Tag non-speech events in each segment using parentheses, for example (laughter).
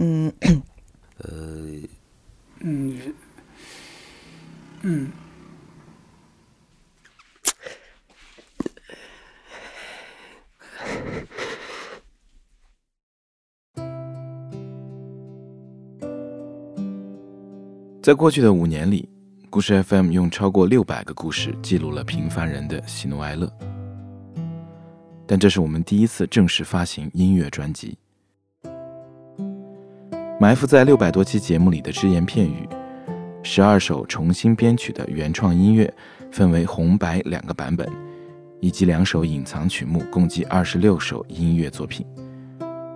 嗯，呃，嗯，嗯，在过去的五年里，故事 FM 用超过六百个故事记录了平凡人的喜怒哀乐。但这是我们第一次正式发行音乐专辑。埋伏在六百多期节目里的只言片语，十二首重新编曲的原创音乐，分为红白两个版本，以及两首隐藏曲目，共计二十六首音乐作品。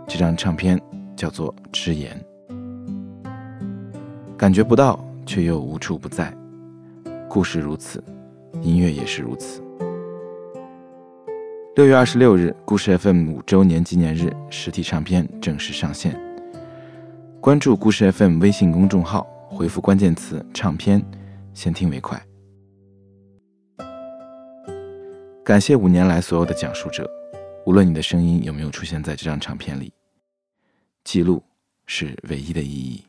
这张唱片叫做《只言》。感觉不到，却又无处不在。故事如此，音乐也是如此。六月二十六日，故事 FM 五周年纪念日，实体唱片正式上线。关注故事 FM 微信公众号，回复关键词“唱片”，先听为快。感谢五年来所有的讲述者，无论你的声音有没有出现在这张唱片里，记录是唯一的意义。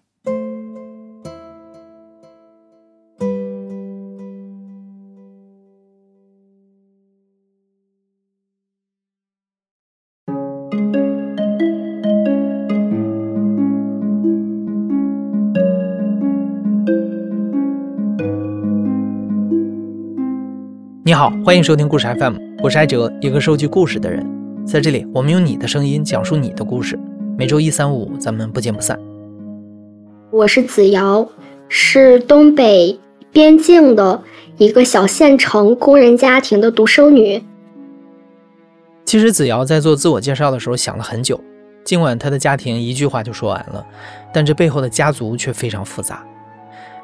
你好，欢迎收听故事 FM，我是艾哲，一个收集故事的人。在这里，我们用你的声音讲述你的故事。每周一、三、五，咱们不见不散。我是子瑶，是东北边境的一个小县城工人家庭的独生女。其实子瑶在做自我介绍的时候想了很久，尽管她的家庭一句话就说完了，但这背后的家族却非常复杂。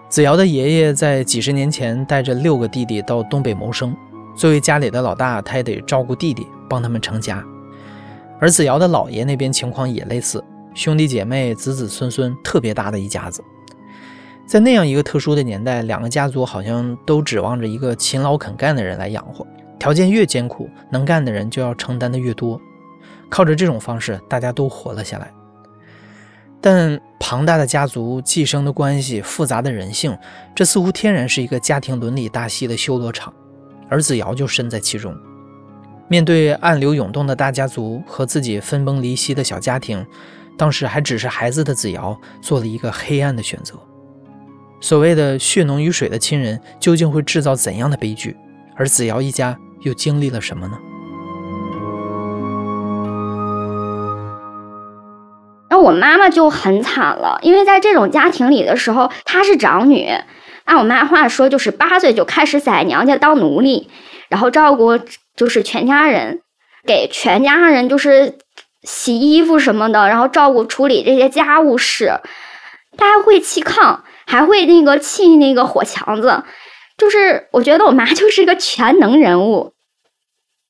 子瑶的爷爷在几十年前带着六个弟弟到东北谋生，作为家里的老大，他也得照顾弟弟，帮他们成家。而子瑶的姥爷那边情况也类似，兄弟姐妹、子子孙孙特别大的一家子。在那样一个特殊的年代，两个家族好像都指望着一个勤劳肯干的人来养活，条件越艰苦，能干的人就要承担的越多。靠着这种方式，大家都活了下来。但庞大的家族、寄生的关系、复杂的人性，这似乎天然是一个家庭伦理大戏的修罗场，而子瑶就身在其中。面对暗流涌动的大家族和自己分崩离析的小家庭，当时还只是孩子的子瑶做了一个黑暗的选择。所谓的血浓于水的亲人，究竟会制造怎样的悲剧？而子瑶一家又经历了什么呢？那我妈妈就很惨了，因为在这种家庭里的时候，她是长女，按我妈话说就是八岁就开始在娘家当奴隶，然后照顾就是全家人，给全家人就是洗衣服什么的，然后照顾处理这些家务事，她还会砌炕，还会那个砌那个火墙子，就是我觉得我妈 (laughs) 就是一个全能人物。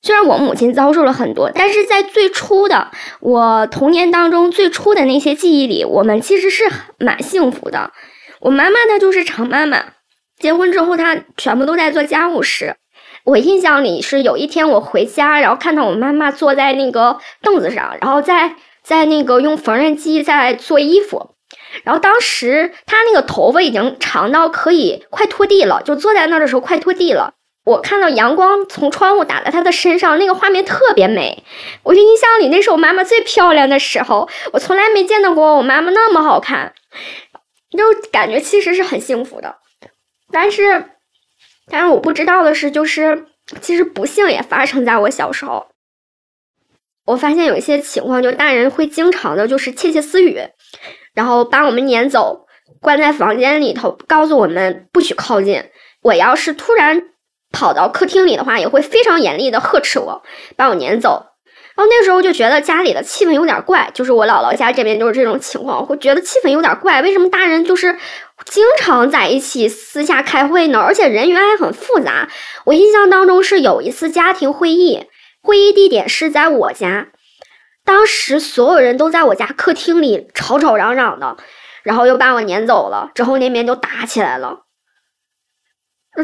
虽然我母亲遭受了很多，但是在最初的我童年当中，最初的那些记忆里，我们其实是蛮幸福的。我妈妈她就是常妈妈，结婚之后她全部都在做家务事。我印象里是有一天我回家，然后看到我妈妈坐在那个凳子上，然后在在那个用缝纫机在做衣服，然后当时她那个头发已经长到可以快拖地了，就坐在那儿的时候快拖地了。我看到阳光从窗户打在她的身上，那个画面特别美。我就印象里那是我妈妈最漂亮的时候，我从来没见到过我妈妈那么好看，就感觉其实是很幸福的。但是，但是我不知道的是，就是其实不幸也发生在我小时候。我发现有一些情况，就大人会经常的就是窃窃私语，然后把我们撵走，关在房间里头，告诉我们不许靠近。我要是突然。跑到客厅里的话，也会非常严厉的呵斥我，把我撵走。然后那时候就觉得家里的气氛有点怪，就是我姥姥家这边就是这种情况，会觉得气氛有点怪。为什么大人就是经常在一起私下开会呢？而且人员还很复杂。我印象当中是有一次家庭会议，会议地点是在我家，当时所有人都在我家客厅里吵吵嚷嚷的，然后又把我撵走了，之后那边就打起来了。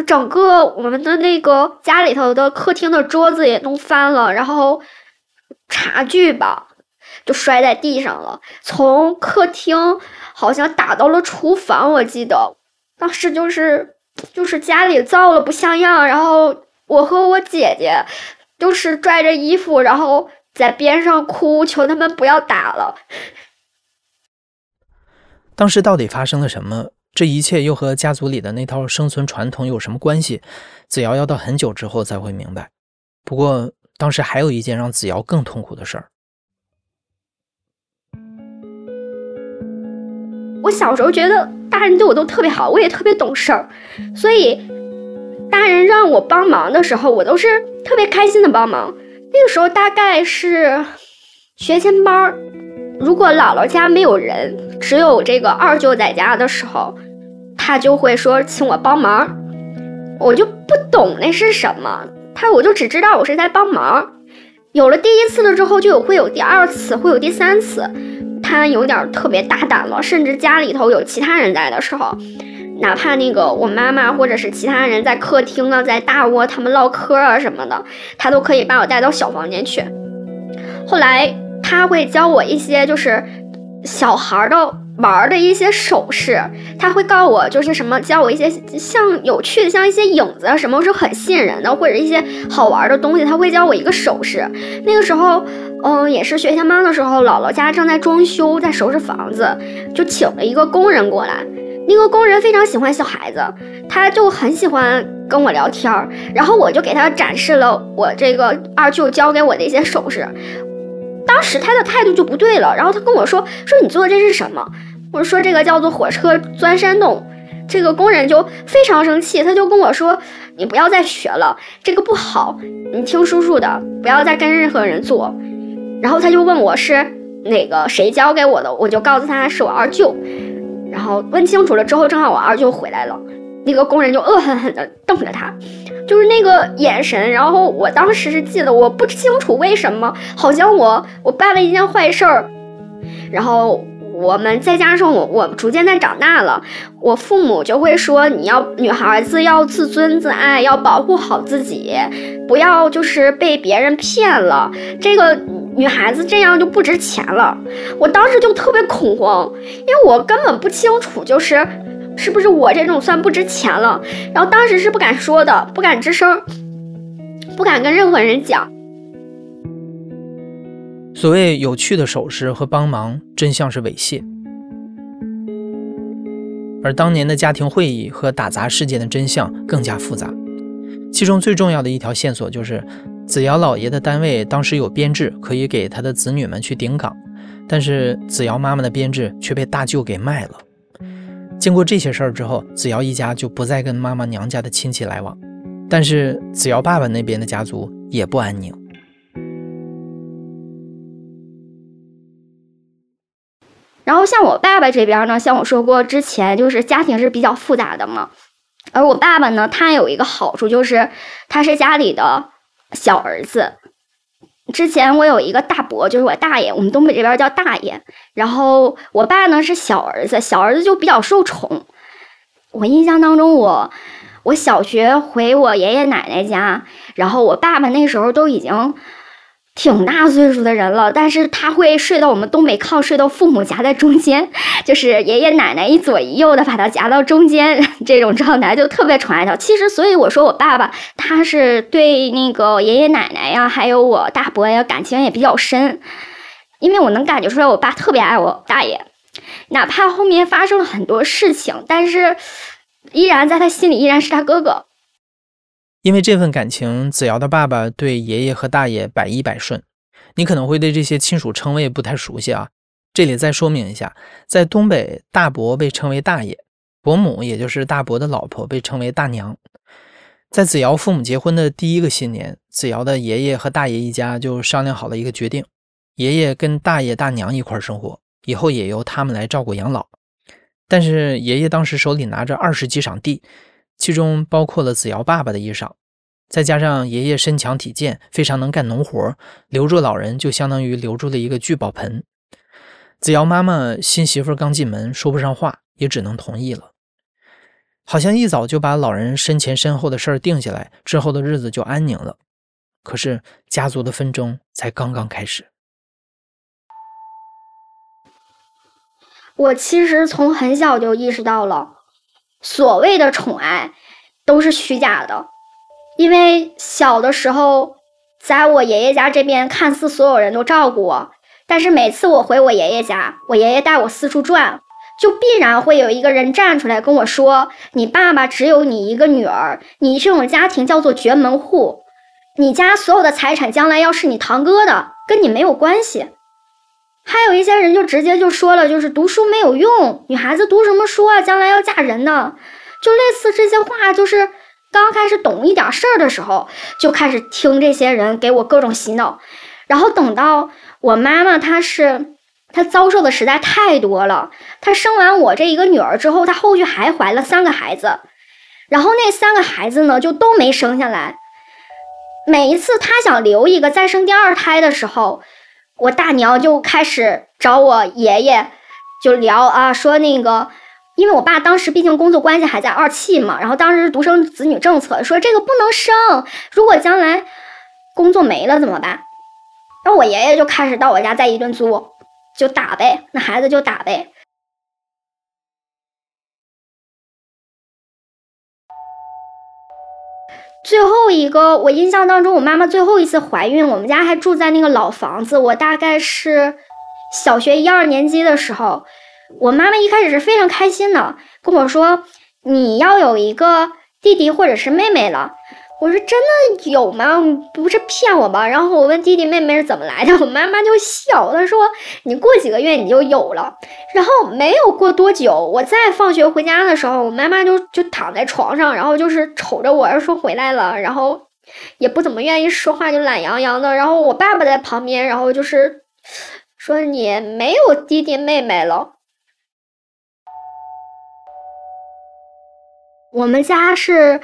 整个我们的那个家里头的客厅的桌子也弄翻了，然后茶具吧，就摔在地上了，从客厅好像打到了厨房。我记得当时就是就是家里造了不像样，然后我和我姐姐就是拽着衣服，然后在边上哭，求他们不要打了。(laughs) 当时到底发生了什么？这一切又和家族里的那套生存传统有什么关系？子瑶要到很久之后才会明白。不过当时还有一件让子瑶更痛苦的事儿。我小时候觉得大人对我都特别好，我也特别懂事儿，所以大人让我帮忙的时候，我都是特别开心的帮忙。那个时候大概是学前班儿，如果姥姥家没有人，只有这个二舅在家的时候。他就会说请我帮忙，我就不懂那是什么。他我就只知道我是在帮忙。有了第一次了之后，就有会有第二次，会有第三次。他有点特别大胆了，甚至家里头有其他人在的时候，哪怕那个我妈妈或者是其他人在客厅啊，在大窝他们唠嗑啊什么的，他都可以把我带到小房间去。后来他会教我一些就是小孩的。玩的一些手势，他会告我，就是什么教我一些像有趣的，像一些影子啊，什么是很吸引人的，或者一些好玩的东西，他会教我一个手势。那个时候，嗯，也是学前班的时候，姥姥家正在装修，在收拾房子，就请了一个工人过来。那个工人非常喜欢小孩子，他就很喜欢跟我聊天儿，然后我就给他展示了我这个二舅教给我的一些手势。当时他的态度就不对了，然后他跟我说：“说你做的这是什么？”我说：“这个叫做火车钻山洞。”这个工人就非常生气，他就跟我说：“你不要再学了，这个不好，你听叔叔的，不要再跟任何人做。”然后他就问我是哪个谁教给我的，我就告诉他是我二舅。然后问清楚了之后，正好我二舅回来了，那个工人就恶狠狠地瞪着他。就是那个眼神，然后我当时是记得，我不清楚为什么，好像我我办了一件坏事儿，然后我们再加上我我逐渐在长大了，我父母就会说，你要女孩子要自尊自爱，要保护好自己，不要就是被别人骗了，这个女孩子这样就不值钱了。我当时就特别恐慌，因为我根本不清楚，就是。是不是我这种算不值钱了？然后当时是不敢说的，不敢吱声，不敢跟任何人讲。所谓有趣的手势和帮忙，真相是猥亵。而当年的家庭会议和打砸事件的真相更加复杂，其中最重要的一条线索就是，子瑶老爷的单位当时有编制可以给他的子女们去顶岗，但是子瑶妈妈的编制却被大舅给卖了。经过这些事儿之后，子瑶一家就不再跟妈妈娘家的亲戚来往，但是子瑶爸爸那边的家族也不安宁。然后像我爸爸这边呢，像我说过之前，就是家庭是比较复杂的嘛。而我爸爸呢，他有一个好处，就是他是家里的小儿子。之前我有一个大伯，就是我大爷，我们东北这边叫大爷。然后我爸呢是小儿子，小儿子就比较受宠。我印象当中，我我小学回我爷爷奶奶家，然后我爸爸那时候都已经。挺大岁数的人了，但是他会睡到我们东北炕，睡到父母夹在中间，(laughs) 就是爷爷奶奶一左一右的把他夹到中间，(laughs) 这种状态就特别宠爱他。其实，所以我说我爸爸他是对那个爷爷奶奶呀，还有我大伯呀感情也比较深，因为我能感觉出来我爸特别爱我大爷，哪怕后面发生了很多事情，但是依然在他心里依然是他哥哥。因为这份感情，子瑶的爸爸对爷爷和大爷百依百顺。你可能会对这些亲属称谓不太熟悉啊，这里再说明一下，在东北，大伯被称为大爷，伯母也就是大伯的老婆被称为大娘。在子瑶父母结婚的第一个新年，子瑶的爷爷和大爷一家就商量好了一个决定：爷爷跟大爷大娘一块生活，以后也由他们来照顾养老。但是爷爷当时手里拿着二十几场地。其中包括了子瑶爸爸的衣裳，再加上爷爷身强体健，非常能干农活，留住老人就相当于留住了一个聚宝盆。子瑶妈妈新媳妇刚进门，说不上话，也只能同意了。好像一早就把老人身前身后的事儿定下来，之后的日子就安宁了。可是家族的纷争才刚刚开始。我其实从很小就意识到了，所谓的宠爱都是虚假的，因为小的时候，在我爷爷家这边，看似所有人都照顾我，但是每次我回我爷爷家，我爷爷带我四处转，就必然会有一个人站出来跟我说：“你爸爸只有你一个女儿，你这种家庭叫做绝门户，你家所有的财产将来要是你堂哥的，跟你没有关系。”还有一些人就直接就说了，就是读书没有用，女孩子读什么书啊？将来要嫁人呢，就类似这些话。就是刚开始懂一点事儿的时候，就开始听这些人给我各种洗脑。然后等到我妈妈，她是她遭受的实在太多了。她生完我这一个女儿之后，她后续还怀了三个孩子，然后那三个孩子呢就都没生下来。每一次她想留一个再生第二胎的时候。我大娘就开始找我爷爷，就聊啊，说那个，因为我爸当时毕竟工作关系还在二汽嘛，然后当时独生子女政策，说这个不能生，如果将来工作没了怎么办？然后我爷爷就开始到我家再一顿作，就打呗，那孩子就打呗。最后一个，我印象当中，我妈妈最后一次怀孕，我们家还住在那个老房子。我大概是小学一二年级的时候，我妈妈一开始是非常开心的，跟我说：“你要有一个弟弟或者是妹妹了。”我说真的有吗？不是骗我吧？然后我问弟弟妹妹是怎么来的，(laughs) 我妈妈就笑，她说你过几个月你就有了。然后没有过多久，我再放学回家的时候，我妈妈就就躺在床上，然后就是瞅着我说回来了，然后也不怎么愿意说话，就懒洋洋的。然后我爸爸在旁边，然后就是说你没有弟弟妹妹了。我们家是。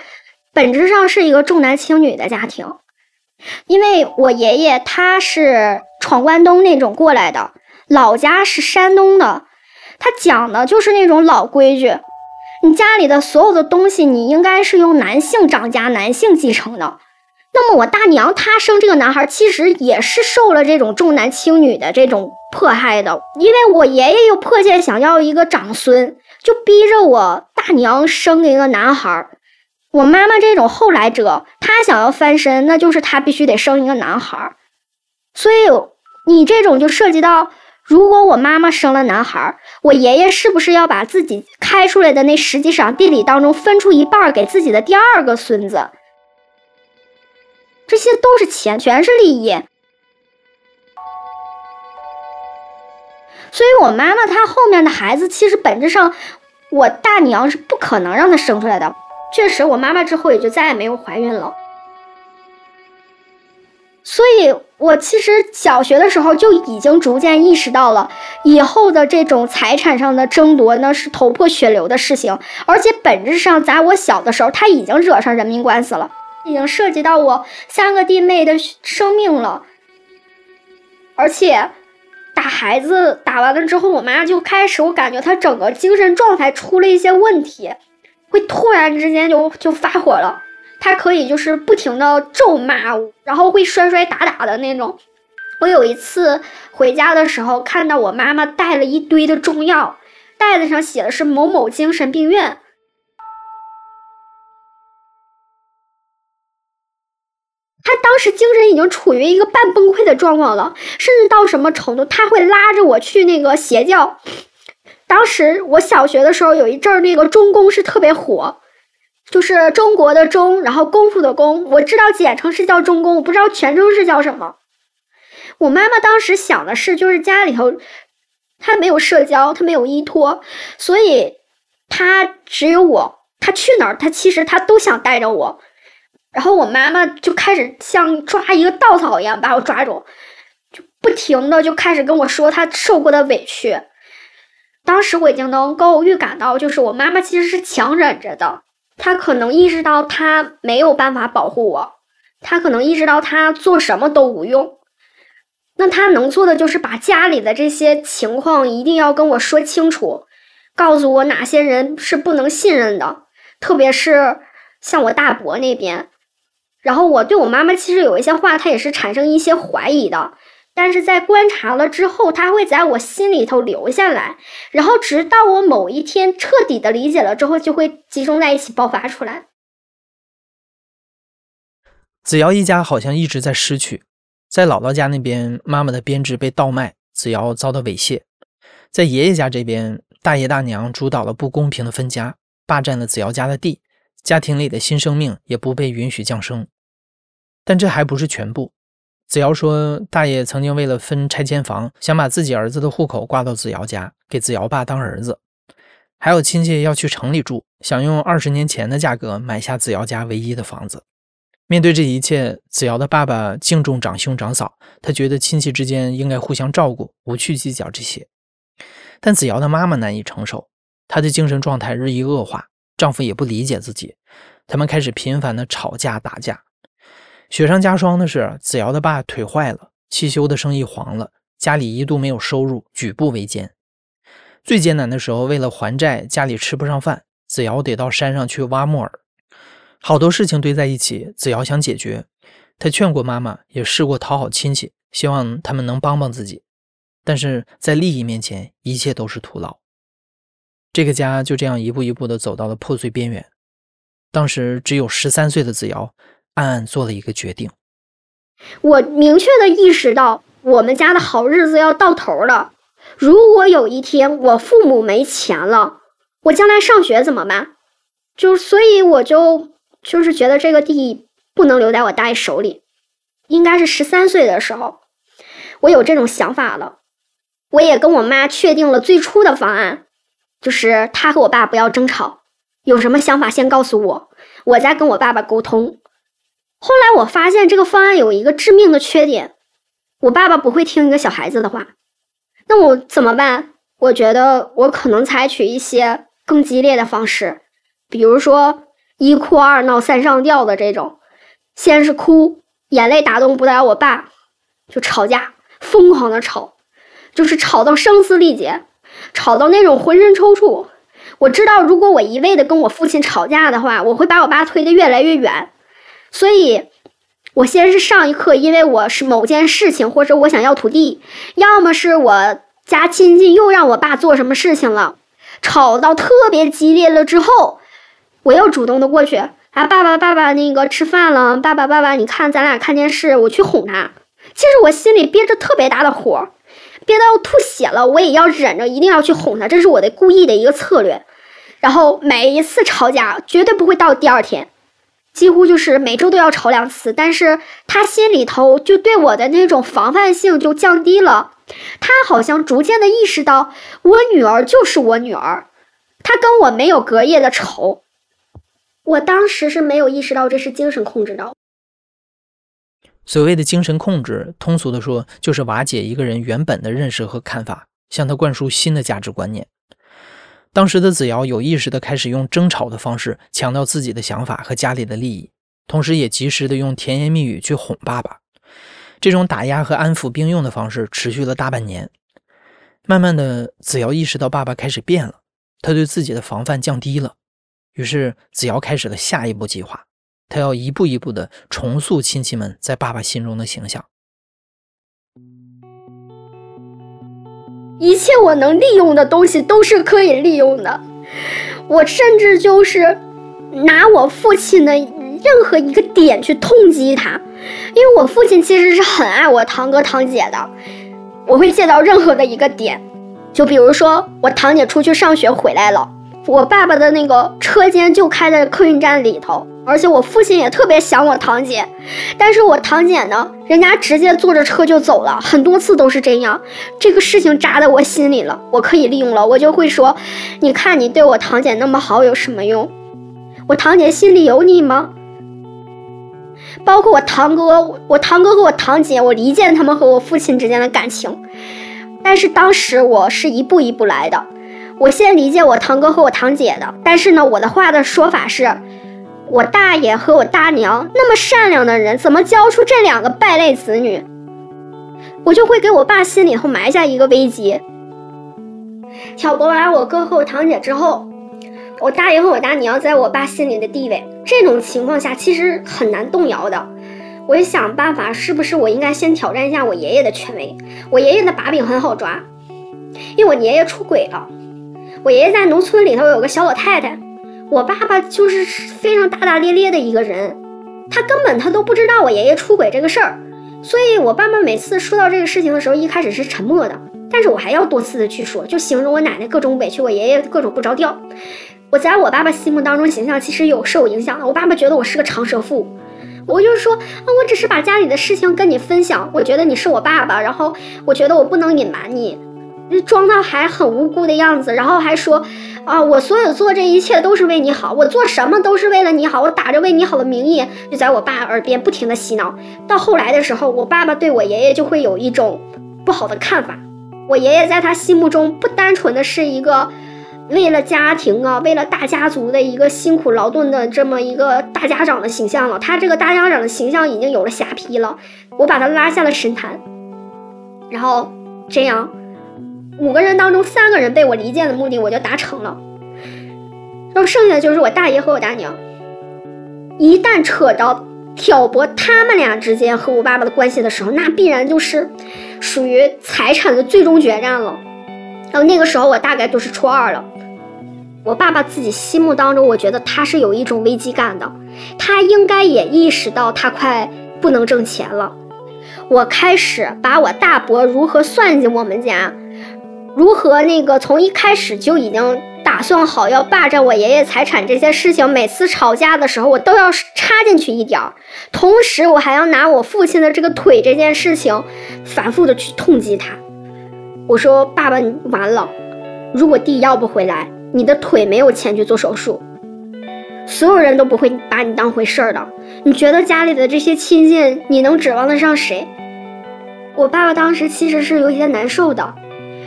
本质上是一个重男轻女的家庭，因为我爷爷他是闯关东那种过来的，老家是山东的，他讲的就是那种老规矩，你家里的所有的东西，你应该是由男性掌家、男性继承的。那么我大娘她生这个男孩，其实也是受了这种重男轻女的这种迫害的，因为我爷爷又迫切想要一个长孙，就逼着我大娘生一个男孩。我妈妈这种后来者，她想要翻身，那就是她必须得生一个男孩。所以你这种就涉及到，如果我妈妈生了男孩，我爷爷是不是要把自己开出来的那十几晌地里当中分出一半给自己的第二个孙子？这些都是钱，全是利益。所以我妈妈她后面的孩子，其实本质上，我大娘是不可能让她生出来的。确实，我妈妈之后也就再也没有怀孕了。所以，我其实小学的时候就已经逐渐意识到了，以后的这种财产上的争夺那是头破血流的事情。而且，本质上，在我小的时候，他已经惹上人命官司了，已经涉及到我三个弟妹的生命了。而且，打孩子打完了之后，我妈就开始，我感觉她整个精神状态出了一些问题。会突然之间就就发火了，他可以就是不停的咒骂我，然后会摔摔打打的那种。我有一次回家的时候，看到我妈妈带了一堆的中药，袋子上写的是某某精神病院。他当时精神已经处于一个半崩溃的状况了，甚至到什么程度，他会拉着我去那个邪教。当时我小学的时候，有一阵儿那个中功是特别火，就是中国的中，然后功夫的功。我知道简称是叫中功，我不知道全称是叫什么。我妈妈当时想的是，就是家里头她没有社交，她没有依托，所以她只有我。她去哪儿，她其实她都想带着我。然后我妈妈就开始像抓一个稻草一样把我抓住，就不停的就开始跟我说她受过的委屈。当时我已经能够预感到，就是我妈妈其实是强忍着的。她可能意识到她没有办法保护我，她可能意识到她做什么都无用。那她能做的就是把家里的这些情况一定要跟我说清楚，告诉我哪些人是不能信任的，特别是像我大伯那边。然后我对我妈妈其实有一些话，她也是产生一些怀疑的。但是在观察了之后，它会在我心里头留下来，然后直到我某一天彻底的理解了之后，就会集中在一起爆发出来。子瑶一家好像一直在失去，在姥姥家那边，妈妈的编制被倒卖，子瑶遭到猥亵；在爷爷家这边，大爷大娘主导了不公平的分家，霸占了子瑶家的地，家庭里的新生命也不被允许降生。但这还不是全部。子瑶说，大爷曾经为了分拆迁房，想把自己儿子的户口挂到子瑶家，给子瑶爸当儿子；还有亲戚要去城里住，想用二十年前的价格买下子瑶家唯一的房子。面对这一切，子瑶的爸爸敬重长兄长嫂，他觉得亲戚之间应该互相照顾，不去计较这些。但子瑶的妈妈难以承受，她的精神状态日益恶化，丈夫也不理解自己，他们开始频繁的吵架打架。雪上加霜的是，子瑶的爸腿坏了，汽修的生意黄了，家里一度没有收入，举步维艰。最艰难的时候，为了还债，家里吃不上饭，子瑶得到山上去挖木耳。好多事情堆在一起，子瑶想解决。她劝过妈妈，也试过讨好亲戚，希望他们能帮帮自己。但是在利益面前，一切都是徒劳。这个家就这样一步一步地走到了破碎边缘。当时只有十三岁的子瑶，暗暗做了一个决定：我明确的意识到，我们家的好日子要到头了。如果有一天我父母没钱了，我将来上学怎么办？就所以我就。就是觉得这个地不能留在我大爷手里，应该是十三岁的时候，我有这种想法了。我也跟我妈确定了最初的方案，就是他和我爸不要争吵，有什么想法先告诉我，我再跟我爸爸沟通。后来我发现这个方案有一个致命的缺点，我爸爸不会听一个小孩子的话，那我怎么办？我觉得我可能采取一些更激烈的方式，比如说。一哭二闹三上吊的这种，先是哭，眼泪打动不了我爸，就吵架，疯狂的吵，就是吵到声嘶力竭，吵到那种浑身抽搐。我知道，如果我一味的跟我父亲吵架的话，我会把我爸推得越来越远。所以，我先是上一课，因为我是某件事情，或者我想要土地，要么是我家亲戚又让我爸做什么事情了，吵到特别激烈了之后。我又主动的过去，啊，爸爸，爸爸，那个吃饭了，爸爸，爸爸，你看咱俩看电视，我去哄他。其实我心里憋着特别大的火，憋到要吐血了，我也要忍着，一定要去哄他，这是我的故意的一个策略。然后每一次吵架绝对不会到第二天，几乎就是每周都要吵两次。但是他心里头就对我的那种防范性就降低了，他好像逐渐的意识到我女儿就是我女儿，他跟我没有隔夜的仇。我当时是没有意识到这是精神控制的。所谓的精神控制，通俗的说，就是瓦解一个人原本的认识和看法，向他灌输新的价值观念。当时的子瑶有意识的开始用争吵的方式强调自己的想法和家里的利益，同时也及时的用甜言蜜语去哄爸爸。这种打压和安抚并用的方式持续了大半年。慢慢的，子瑶意识到爸爸开始变了，他对自己的防范降低了。于是，子瑶开始了下一步计划。他要一步一步的重塑亲戚们在爸爸心中的形象。一切我能利用的东西都是可以利用的。我甚至就是拿我父亲的任何一个点去痛击他，因为我父亲其实是很爱我堂哥堂姐的。我会借到任何的一个点，就比如说我堂姐出去上学回来了。我爸爸的那个车间就开在客运站里头，而且我父亲也特别想我堂姐，但是我堂姐呢，人家直接坐着车就走了，很多次都是这样。这个事情扎在我心里了，我可以利用了，我就会说，你看你对我堂姐那么好，有什么用？我堂姐心里有你吗？包括我堂哥，我堂哥和我堂姐，我理解他们和我父亲之间的感情，但是当时我是一步一步来的。我先理解我堂哥和我堂姐的，但是呢，我的话的说法是，我大爷和我大娘那么善良的人，怎么教出这两个败类子女？我就会给我爸心里头埋下一个危机。挑拨完我哥和我堂姐之后，我大爷和我大娘在我爸心里的地位，这种情况下其实很难动摇的。我就想办法，是不是我应该先挑战一下我爷爷的权威？我爷爷的把柄很好抓，因为我爷爷出轨了。我爷爷在农村里头有个小老太太，我爸爸就是非常大大咧咧的一个人，他根本他都不知道我爷爷出轨这个事儿。所以，我爸爸每次说到这个事情的时候，一开始是沉默的，但是我还要多次的去说，就形容我奶奶各种委屈，我爷爷各种不着调。我在我爸爸心目当中形象其实有受影响的，我爸爸觉得我是个长舌妇。我就是说，啊，我只是把家里的事情跟你分享，我觉得你是我爸爸，然后我觉得我不能隐瞒你，就装的还很无辜的样子，然后还说，啊，我所有做这一切都是为你好，我做什么都是为了你好，我打着为你好的名义，就在我爸耳边不停的洗脑。到后来的时候，我爸爸对我爷爷就会有一种不好的看法，我爷爷在他心目中不单纯的是一个。为了家庭啊，为了大家族的一个辛苦劳动的这么一个大家长的形象了，他这个大家长的形象已经有了瑕疵了。我把他拉下了神坛，然后这样五个人当中三个人被我离间的目的我就达成了，然后剩下的就是我大爷和我大娘。一旦扯到挑拨他们俩之间和我爸爸的关系的时候，那必然就是属于财产的最终决战了。然后那个时候我大概就是初二了。我爸爸自己心目当中，我觉得他是有一种危机感的，他应该也意识到他快不能挣钱了。我开始把我大伯如何算计我们家，如何那个从一开始就已经打算好要霸占我爷爷财产这些事情，每次吵架的时候我都要插进去一点儿，同时我还要拿我父亲的这个腿这件事情反复的去痛击他。我说爸爸，你完了，如果地要不回来。你的腿没有钱去做手术，所有人都不会把你当回事儿的。你觉得家里的这些亲戚，你能指望得上谁？我爸爸当时其实是有些难受的，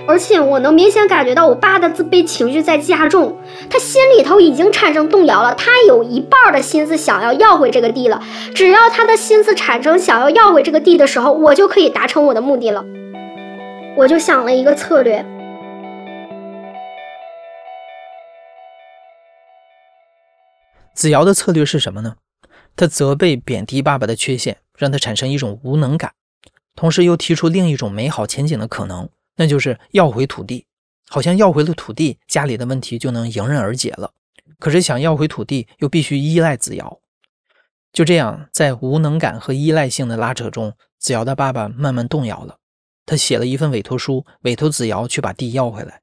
而且我能明显感觉到我爸的自卑情绪在加重，他心里头已经产生动摇了。他有一半的心思想要要回这个地了，只要他的心思产生想要要回这个地的时候，我就可以达成我的目的了。我就想了一个策略。子瑶的策略是什么呢？他责备、贬低爸爸的缺陷，让他产生一种无能感，同时又提出另一种美好前景的可能，那就是要回土地。好像要回了土地，家里的问题就能迎刃而解了。可是想要回土地，又必须依赖子瑶。就这样，在无能感和依赖性的拉扯中，子瑶的爸爸慢慢动摇了。他写了一份委托书，委托子瑶去把地要回来。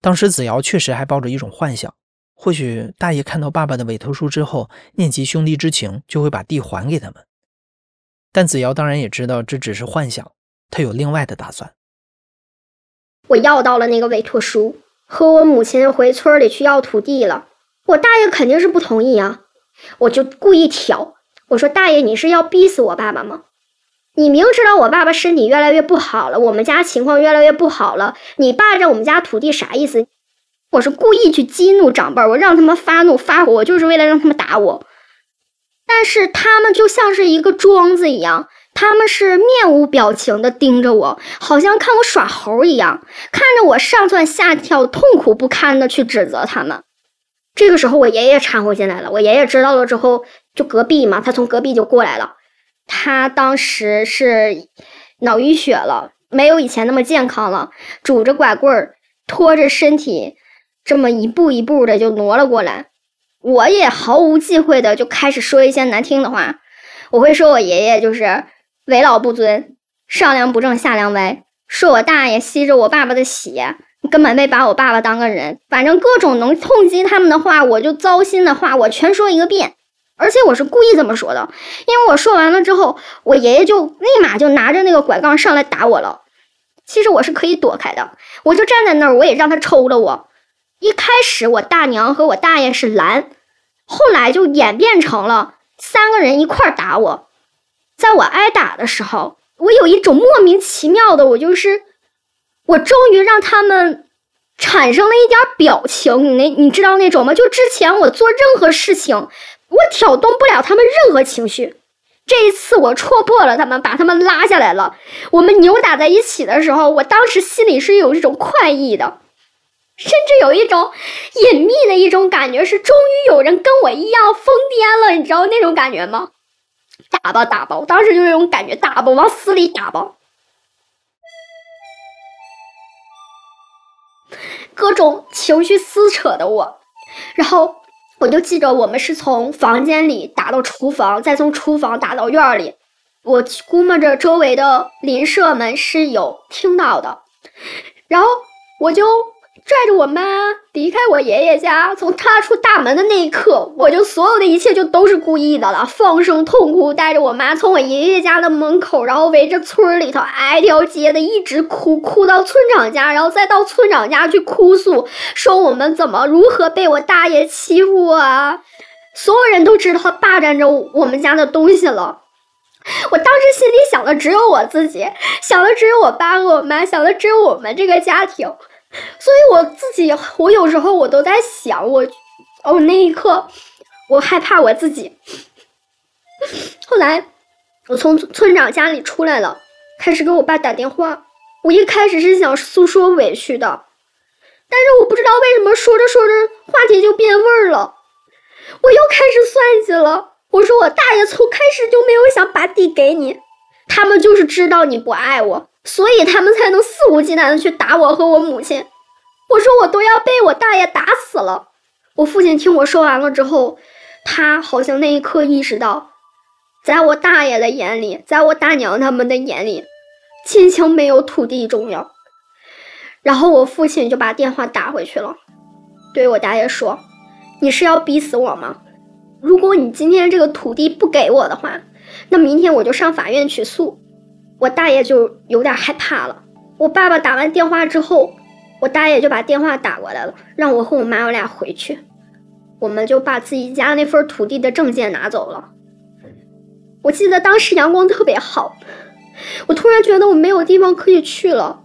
当时子瑶确实还抱着一种幻想。或许大爷看到爸爸的委托书之后，念及兄弟之情，就会把地还给他们。但子瑶当然也知道这只是幻想，他有另外的打算。我要到了那个委托书，和我母亲回村里去要土地了。我大爷肯定是不同意啊，我就故意挑，我说：“大爷，你是要逼死我爸爸吗？你明知道我爸爸身体越来越不好了，我们家情况越来越不好了，你霸占我们家土地啥意思？”我是故意去激怒长辈，我让他们发怒发火，我就是为了让他们打我。但是他们就像是一个庄子一样，他们是面无表情的盯着我，好像看我耍猴一样，看着我上蹿下跳，痛苦不堪的去指责他们。这个时候，我爷爷掺和进来了。我爷爷知道了之后，就隔壁嘛，他从隔壁就过来了。他当时是脑淤血了，没有以前那么健康了，拄着拐棍儿，拖着身体。这么一步一步的就挪了过来，我也毫无忌讳的就开始说一些难听的话。我会说我爷爷就是为老不尊，上梁不正下梁歪，说我大爷吸着我爸爸的血，根本没把我爸爸当个人。反正各种能痛击他们的话，我就糟心的话，我全说一个遍。而且我是故意这么说的，因为我说完了之后，我爷爷就立马就拿着那个拐杖上来打我了。其实我是可以躲开的，我就站在那儿，我也让他抽了我。一开始我大娘和我大爷是拦，后来就演变成了三个人一块儿打我。在我挨打的时候，我有一种莫名其妙的，我就是我终于让他们产生了一点表情。你那你知道那种吗？就之前我做任何事情，我挑动不了他们任何情绪。这一次我戳破了他们，把他们拉下来了。我们扭打在一起的时候，我当时心里是有一种快意的。甚至有一种隐秘的一种感觉，是终于有人跟我一样疯癫了，你知道那种感觉吗？打吧打吧，我当时就有种感觉，打吧，往死里打吧。各种情绪撕扯的我，然后我就记着，我们是从房间里打到厨房，再从厨房打到院里。我估摸着周围的邻舍们是有听到的，然后我就。拽着我妈离开我爷爷家，从踏出大门的那一刻，我就所有的一切就都是故意的了，放声痛哭，带着我妈从我爷爷家的门口，然后围着村里头挨条街的一直哭，哭到村长家，然后再到村长家去哭诉，说我们怎么如何被我大爷欺负啊！所有人都知道他霸占着我们家的东西了。我当时心里想的只有我自己，想的只有我爸和我妈，想的只有我们这个家庭。所以我自己，我有时候我都在想，我，哦，那一刻，我害怕我自己。后来，我从村长家里出来了，开始给我爸打电话。我一开始是想诉说委屈的，但是我不知道为什么说着说着话题就变味儿了。我又开始算计了，我说我大爷从开始就没有想把地给你，他们就是知道你不爱我。所以他们才能肆无忌惮的去打我和我母亲。我说我都要被我大爷打死了。我父亲听我说完了之后，他好像那一刻意识到，在我大爷的眼里，在我大娘他们的眼里，亲情没有土地重要。然后我父亲就把电话打回去了，对我大爷说：“你是要逼死我吗？如果你今天这个土地不给我的话，那明天我就上法院起诉。”我大爷就有点害怕了。我爸爸打完电话之后，我大爷就把电话打过来了，让我和我妈我俩回去。我们就把自己家那份土地的证件拿走了。我记得当时阳光特别好，我突然觉得我没有地方可以去了。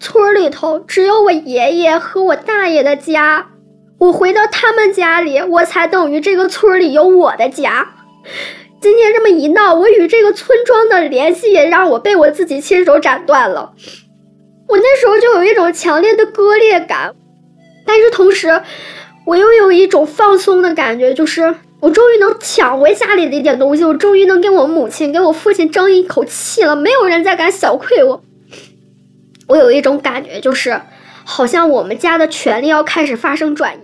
村里头只有我爷爷和我大爷的家，我回到他们家里，我才等于这个村里有我的家。今天这么一闹，我与这个村庄的联系也让我被我自己亲手斩断了。我那时候就有一种强烈的割裂感，但是同时，我又有一种放松的感觉，就是我终于能抢回家里的一点东西，我终于能跟我母亲、跟我父亲争一口气了，没有人再敢小窥我。我有一种感觉，就是好像我们家的权利要开始发生转移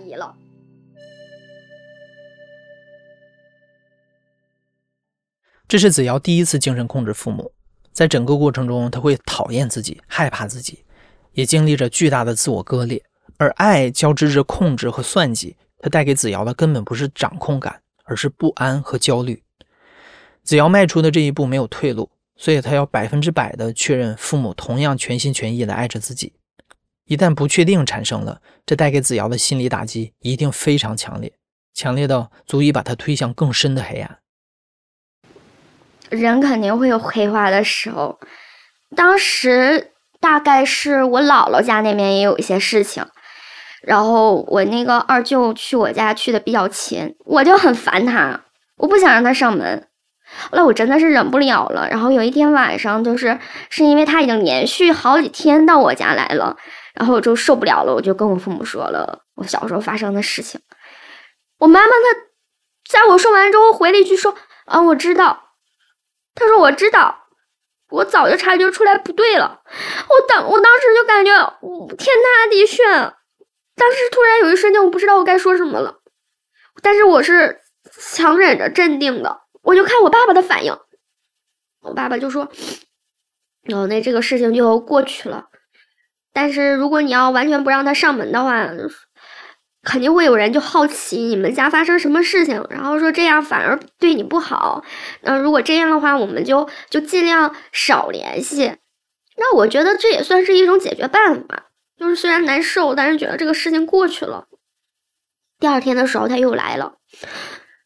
这是子瑶第一次精神控制父母，在整个过程中，他会讨厌自己，害怕自己，也经历着巨大的自我割裂。而爱交织着控制和算计，它带给子瑶的根本不是掌控感，而是不安和焦虑。子瑶迈出的这一步没有退路，所以他要百分之百的确认父母同样全心全意的爱着自己。一旦不确定产生了，这带给子瑶的心理打击一定非常强烈，强烈到足以把他推向更深的黑暗。人肯定会有黑化的时候，当时大概是我姥姥家那边也有一些事情，然后我那个二舅去我家去的比较勤，我就很烦他，我不想让他上门，后来我真的是忍不了了，然后有一天晚上，就是是因为他已经连续好几天到我家来了，然后我就受不了了，我就跟我父母说了我小时候发生的事情，我妈妈她在我说完之后回了一句说啊我知道。他说：“我知道，我早就察觉出来不对了。我当我当时就感觉天塌地陷，当时突然有一瞬间，我不知道我该说什么了。但是我是强忍着镇定的，我就看我爸爸的反应。我爸爸就说：‘哦，那这个事情就过去了。但是如果你要完全不让他上门的话。’”肯定会有人就好奇你们家发生什么事情，然后说这样反而对你不好。那如果这样的话，我们就就尽量少联系。那我觉得这也算是一种解决办法，就是虽然难受，但是觉得这个事情过去了。第二天的时候他又来了，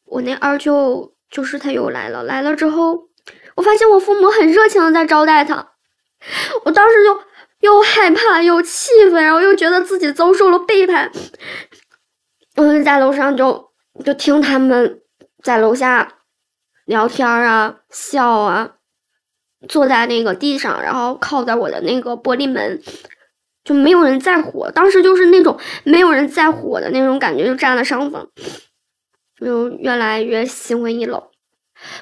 我那二舅就是他又来了。来了之后，我发现我父母很热情的在招待他，我当时就又害怕又气愤，然后又觉得自己遭受了背叛。我就在楼上就就听他们在楼下聊天啊、笑啊，坐在那个地上，然后靠在我的那个玻璃门，就没有人在乎。当时就是那种没有人在乎我的那种感觉，就占了上风，就越来越心灰意冷。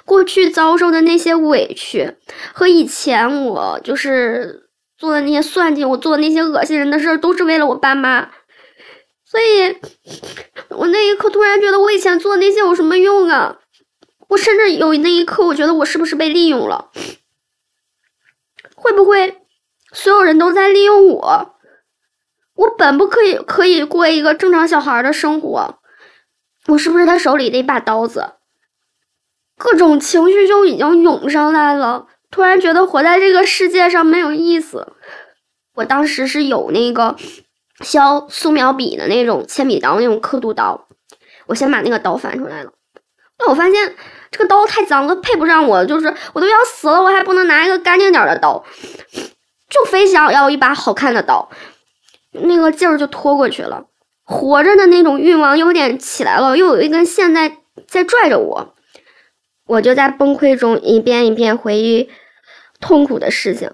过去遭受的那些委屈，和以前我就是做的那些算计，我做的那些恶心人的事儿，都是为了我爸妈。所以，我那一刻突然觉得，我以前做那些有什么用啊？我甚至有那一刻，我觉得我是不是被利用了？会不会所有人都在利用我？我本不可以可以过一个正常小孩的生活，我是不是他手里的一把刀子？各种情绪就已经涌上来了，突然觉得活在这个世界上没有意思。我当时是有那个削素描笔的那种铅笔刀，那种刻度刀。我先把那个刀翻出来了，那我发现这个刀太脏了，配不上我，就是我都要死了，我还不能拿一个干净点的刀，就非想要一把好看的刀。那个劲儿就拖过去了，活着的那种欲望有点起来了，又有一根线在在拽着我，我就在崩溃中一遍一遍回忆痛苦的事情。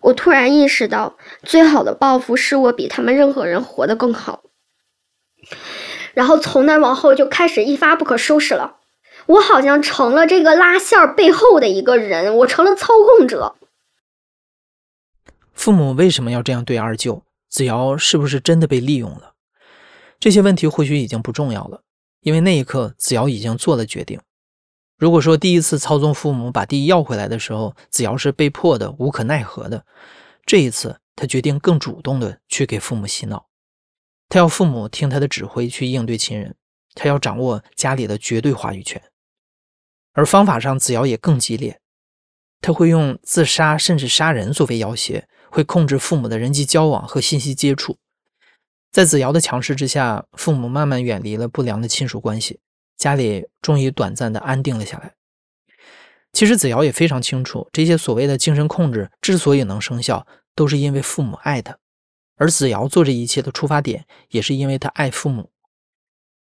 我突然意识到，最好的报复是我比他们任何人活得更好。然后从那往后就开始一发不可收拾了，我好像成了这个拉线背后的一个人，我成了操控者。父母为什么要这样对二舅？子瑶是不是真的被利用了？这些问题或许已经不重要了，因为那一刻子瑶已经做了决定。如果说第一次操纵父母把地要回来的时候，子瑶是被迫的、无可奈何的，这一次他决定更主动的去给父母洗脑。他要父母听他的指挥去应对亲人，他要掌握家里的绝对话语权。而方法上，子瑶也更激烈，他会用自杀甚至杀人作为要挟。会控制父母的人际交往和信息接触，在子瑶的强势之下，父母慢慢远离了不良的亲属关系，家里终于短暂的安定了下来。其实子瑶也非常清楚，这些所谓的精神控制之所以能生效，都是因为父母爱他，而子瑶做这一切的出发点，也是因为他爱父母。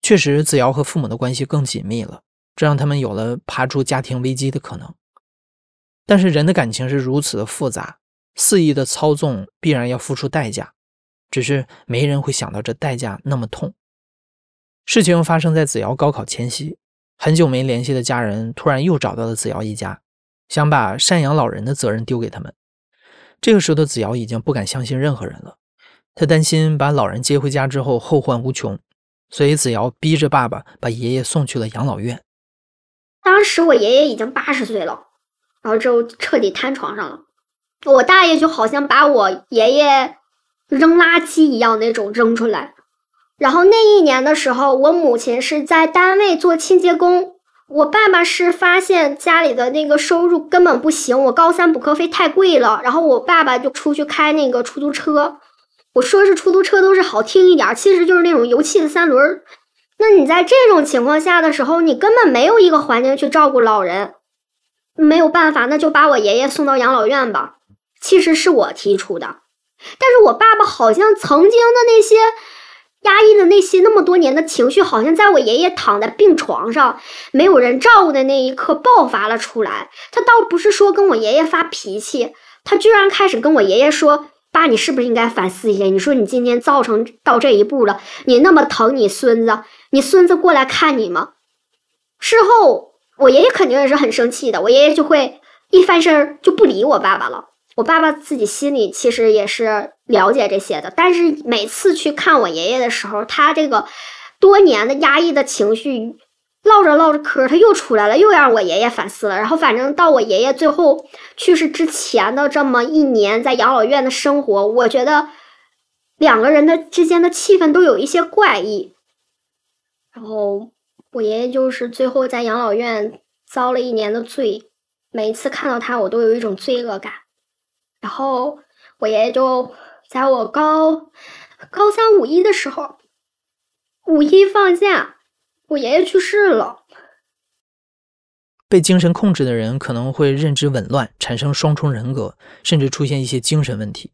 确实，子瑶和父母的关系更紧密了，这让他们有了爬出家庭危机的可能。但是人的感情是如此的复杂。肆意的操纵必然要付出代价，只是没人会想到这代价那么痛。事情发生在子瑶高考前夕，很久没联系的家人突然又找到了子瑶一家，想把赡养老人的责任丢给他们。这个时候的子瑶已经不敢相信任何人了，他担心把老人接回家之后后患无穷，所以子瑶逼着爸爸把爷爷送去了养老院。当时我爷爷已经八十岁了，然后就彻底瘫床上了。我大爷就好像把我爷爷扔垃圾一样那种扔出来，然后那一年的时候，我母亲是在单位做清洁工，我爸爸是发现家里的那个收入根本不行，我高三补课费太贵了，然后我爸爸就出去开那个出租车，我说是出租车都是好听一点，其实就是那种油气的三轮。那你在这种情况下的时候，你根本没有一个环境去照顾老人，没有办法，那就把我爷爷送到养老院吧。其实是我提出的，但是我爸爸好像曾经的那些压抑的内心那么多年的情绪，好像在我爷爷躺在病床上没有人照顾的那一刻爆发了出来。他倒不是说跟我爷爷发脾气，他居然开始跟我爷爷说：“爸，你是不是应该反思一下？你说你今天造成到这一步了，你那么疼你孙子，你孙子过来看你吗？”事后我爷爷肯定也是很生气的，我爷爷就会一翻身就不理我爸爸了。我爸爸自己心里其实也是了解这些的，但是每次去看我爷爷的时候，他这个多年的压抑的情绪唠着唠着嗑，他又出来了，又让我爷爷反思了。然后反正到我爷爷最后去世之前的这么一年，在养老院的生活，我觉得两个人的之间的气氛都有一些怪异。然后我爷爷就是最后在养老院遭了一年的罪，每一次看到他，我都有一种罪恶感。然后我爷爷就在我高高三五一的时候，五一放假，我爷爷去世了。被精神控制的人可能会认知紊乱，产生双重人格，甚至出现一些精神问题。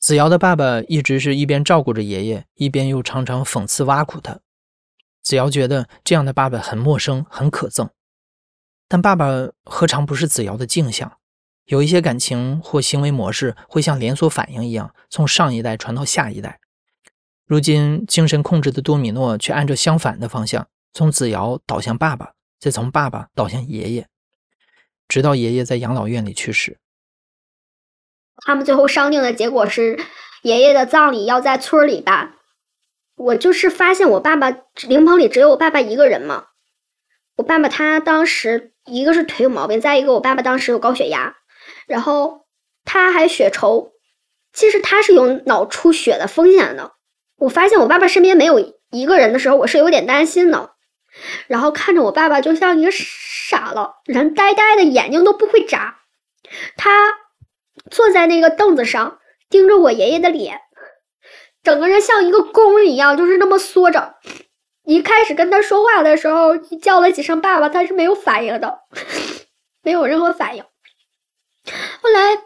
子瑶的爸爸一直是一边照顾着爷爷，一边又常常讽刺挖苦他。子瑶觉得这样的爸爸很陌生，很可憎。但爸爸何尝不是子瑶的镜像？有一些感情或行为模式会像连锁反应一样，从上一代传到下一代。如今，精神控制的多米诺却按照相反的方向，从子瑶倒向爸爸，再从爸爸倒向爷爷，直到爷爷在养老院里去世。他们最后商定的结果是，爷爷的葬礼要在村里办。我就是发现我爸爸灵棚里只有我爸爸一个人嘛。我爸爸他当时一个是腿有毛病，再一个我爸爸当时有高血压，然后他还血稠，其实他是有脑出血的风险的。我发现我爸爸身边没有一个人的时候，我是有点担心的。然后看着我爸爸就像一个傻了，人呆呆的，眼睛都不会眨。他坐在那个凳子上，盯着我爷爷的脸。整个人像一个弓一样，就是那么缩着。一开始跟他说话的时候，叫了几声“爸爸”，他是没有反应的，(laughs) 没有任何反应。后来，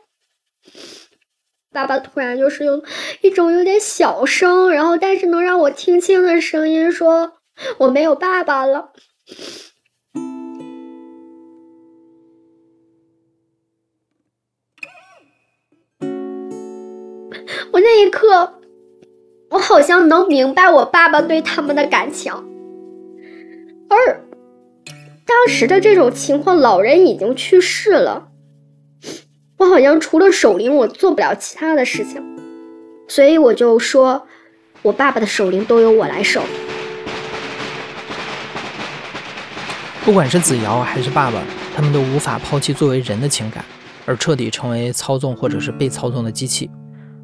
爸爸突然就是用一种有点小声，然后但是能让我听清的声音说：“我没有爸爸了。”我那一刻。我好像能明白我爸爸对他们的感情，而当时的这种情况，老人已经去世了，我好像除了守灵，我做不了其他的事情，所以我就说，我爸爸的守灵都由我来守。不管是子瑶还是爸爸，他们都无法抛弃作为人的情感，而彻底成为操纵或者是被操纵的机器。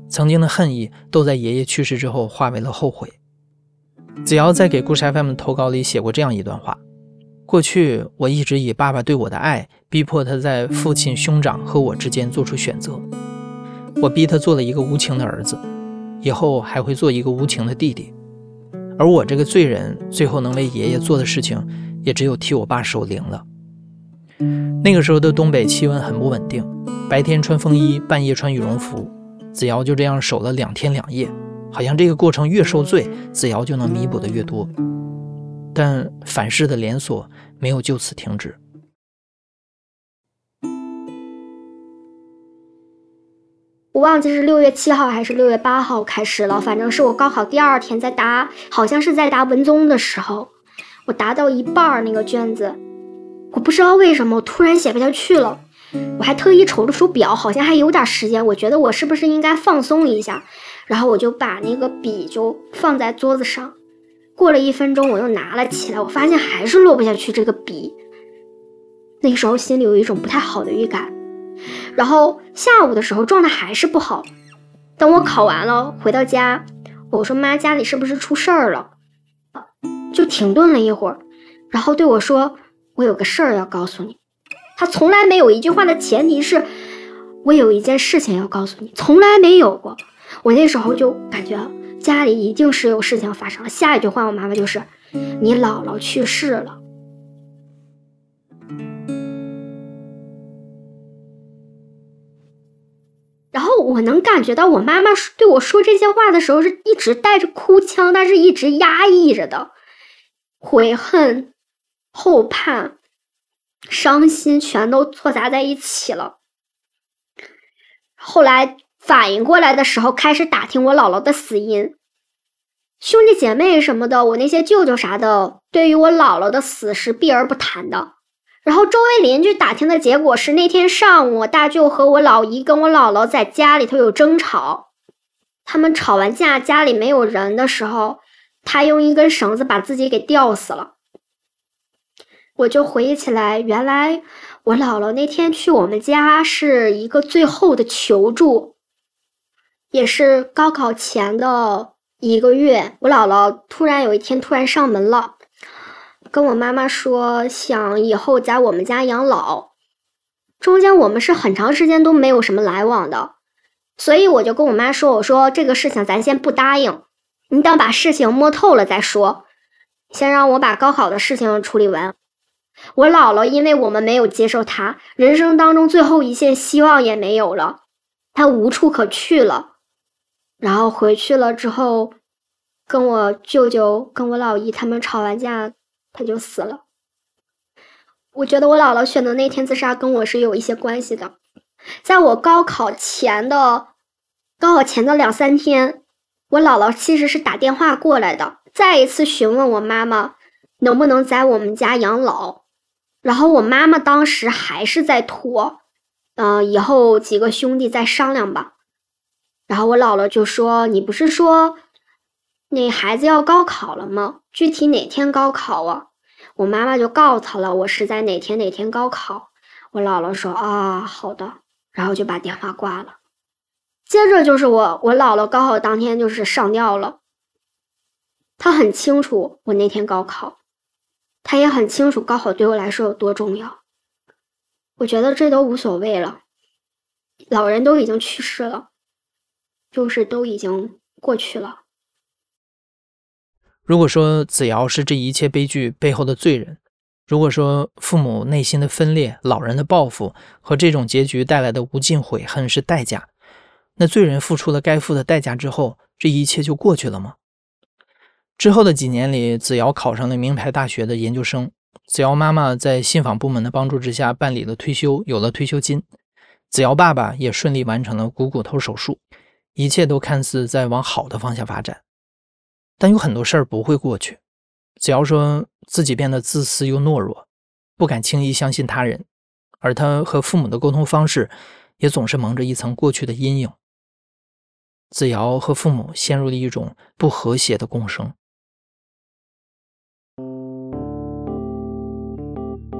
曾经的恨意都在爷爷去世之后化为了后悔。子瑶在给故事 FM 投稿里写过这样一段话：过去我一直以爸爸对我的爱逼迫他在父亲、兄长和我之间做出选择，我逼他做了一个无情的儿子，以后还会做一个无情的弟弟。而我这个罪人，最后能为爷爷做的事情，也只有替我爸守灵了。那个时候的东北气温很不稳定，白天穿风衣，半夜穿羽绒服。子瑶就这样守了两天两夜，好像这个过程越受罪，子瑶就能弥补的越多。但反噬的连锁没有就此停止。我忘记是六月七号还是六月八号开始了，反正是我高考第二天在答，好像是在答文综的时候，我答到一半儿那个卷子，我不知道为什么我突然写不下去了。我还特意瞅了手表，好像还有点时间。我觉得我是不是应该放松一下？然后我就把那个笔就放在桌子上。过了一分钟，我又拿了起来，我发现还是落不下去这个笔。那时候心里有一种不太好的预感。然后下午的时候状态还是不好。等我考完了回到家，我说妈，家里是不是出事儿了？就停顿了一会儿，然后对我说：“我有个事儿要告诉你。”他从来没有一句话的前提是，我有一件事情要告诉你，从来没有过。我那时候就感觉家里一定是有事情发生了。下一句话，我妈妈就是，你姥姥去世了。然后我能感觉到我妈妈对我说这些话的时候，是一直带着哭腔，但是一直压抑着的，悔恨、后怕。伤心全都错杂在一起了。后来反应过来的时候，开始打听我姥姥的死因。兄弟姐妹什么的，我那些舅舅啥的，对于我姥姥的死是避而不谈的。然后周围邻居打听的结果是，那天上午大舅和我老姨跟我姥姥在家里头有争吵。他们吵完架，家里没有人的时候，他用一根绳子把自己给吊死了。我就回忆起来，原来我姥姥那天去我们家是一个最后的求助，也是高考前的一个月。我姥姥突然有一天突然上门了，跟我妈妈说想以后在我们家养老。中间我们是很长时间都没有什么来往的，所以我就跟我妈说：“我说这个事情咱先不答应，你等把事情摸透了再说，先让我把高考的事情处理完。”我姥姥，因为我们没有接受她，人生当中最后一线希望也没有了，她无处可去了。然后回去了之后，跟我舅舅、跟我老姨他们吵完架，他就死了。我觉得我姥姥选的那天自杀跟我是有一些关系的。在我高考前的高考前的两三天，我姥姥其实是打电话过来的，再一次询问我妈妈能不能在我们家养老。然后我妈妈当时还是在拖，嗯、以后几个兄弟再商量吧。然后我姥姥就说：“你不是说那孩子要高考了吗？具体哪天高考啊？”我妈妈就告诉他了，我是在哪天哪天高考。我姥姥说：“啊，好的。”然后就把电话挂了。接着就是我，我姥姥高考当天就是上吊了。她很清楚我那天高考，她也很清楚高考对我来说有多重要。我觉得这都无所谓了，老人都已经去世了，就是都已经过去了。如果说子瑶是这一切悲剧背后的罪人，如果说父母内心的分裂、老人的报复和这种结局带来的无尽悔恨是代价，那罪人付出了该付的代价之后，这一切就过去了吗？之后的几年里，子瑶考上了名牌大学的研究生。子瑶妈妈在信访部门的帮助之下办理了退休，有了退休金。子瑶爸爸也顺利完成了股骨头手术，一切都看似在往好的方向发展。但有很多事儿不会过去。子瑶说自己变得自私又懦弱，不敢轻易相信他人，而他和父母的沟通方式也总是蒙着一层过去的阴影。子瑶和父母陷入了一种不和谐的共生。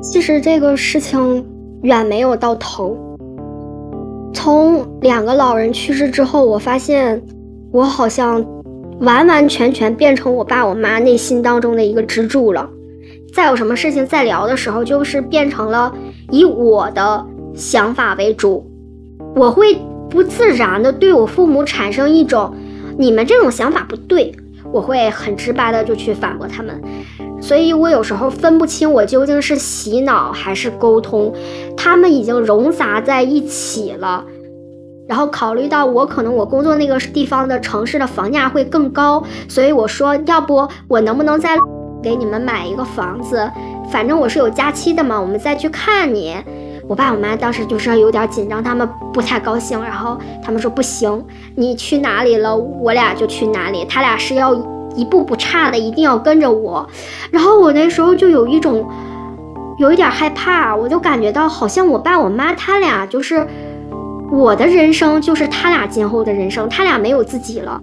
其实这个事情远没有到头。从两个老人去世之后，我发现我好像完完全全变成我爸我妈内心当中的一个支柱了。再有什么事情再聊的时候，就是变成了以我的想法为主，我会不自然的对我父母产生一种你们这种想法不对，我会很直白的就去反驳他们。所以我有时候分不清我究竟是洗脑还是沟通，他们已经融杂在一起了。然后考虑到我可能我工作那个地方的城市的房价会更高，所以我说要不我能不能再给你们买一个房子？反正我是有假期的嘛，我们再去看你。我爸我妈当时就是有点紧张，他们不太高兴，然后他们说不行，你去哪里了，我俩就去哪里，他俩是要。一步不差的，一定要跟着我。然后我那时候就有一种，有一点害怕，我就感觉到好像我爸我妈他俩就是我的人生，就是他俩今后的人生，他俩没有自己了。